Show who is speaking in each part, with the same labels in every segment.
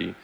Speaker 1: Jackie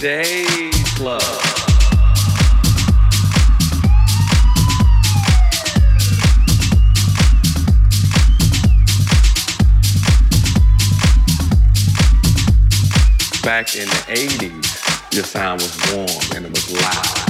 Speaker 2: jockey. back in the 80s, your sound was warm and it was loud.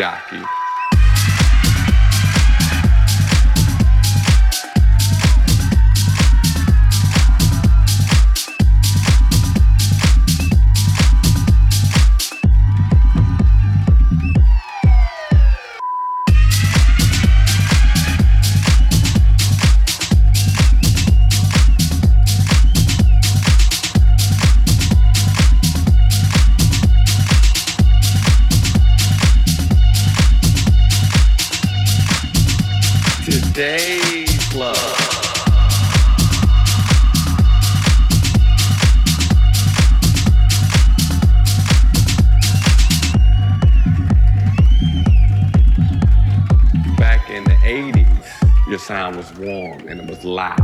Speaker 2: Jockey. lá.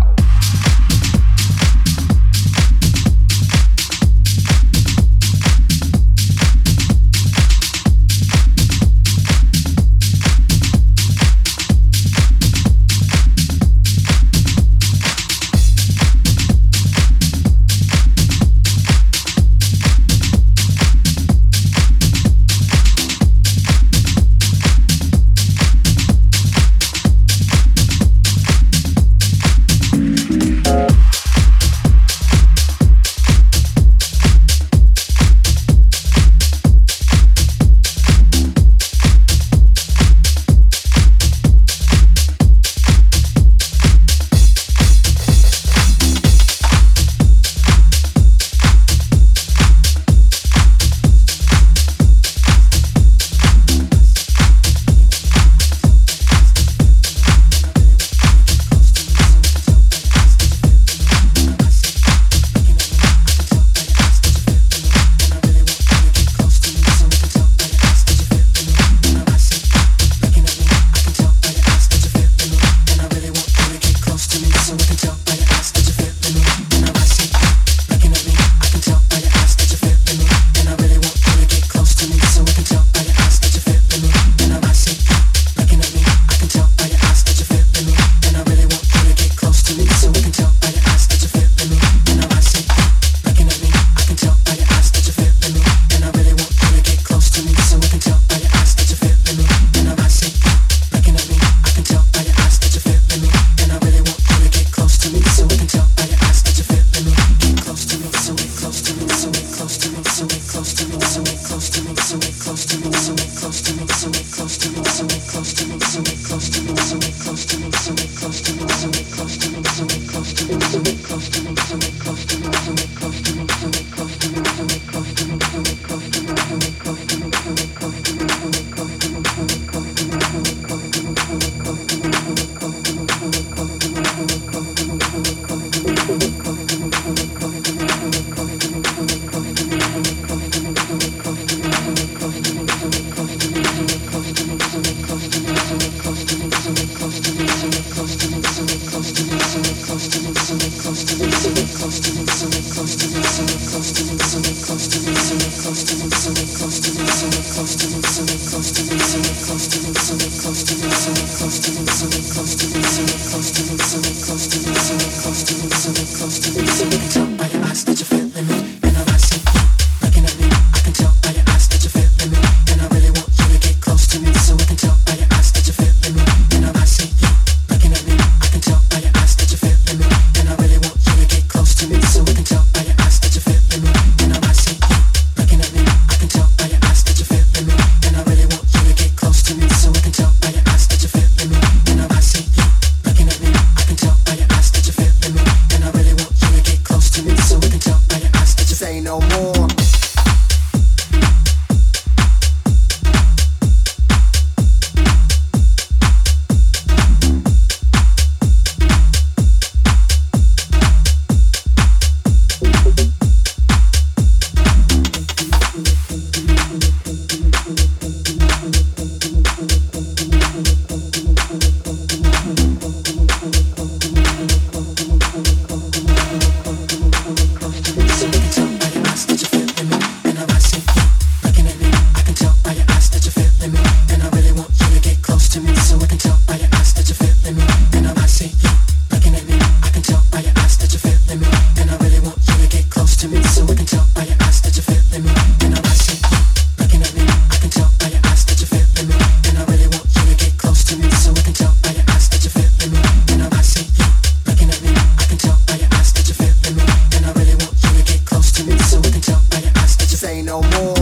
Speaker 2: Close to me, so it comes to me, so it to me, so it to me, so it to me, so it to me, so it
Speaker 3: to me. no more.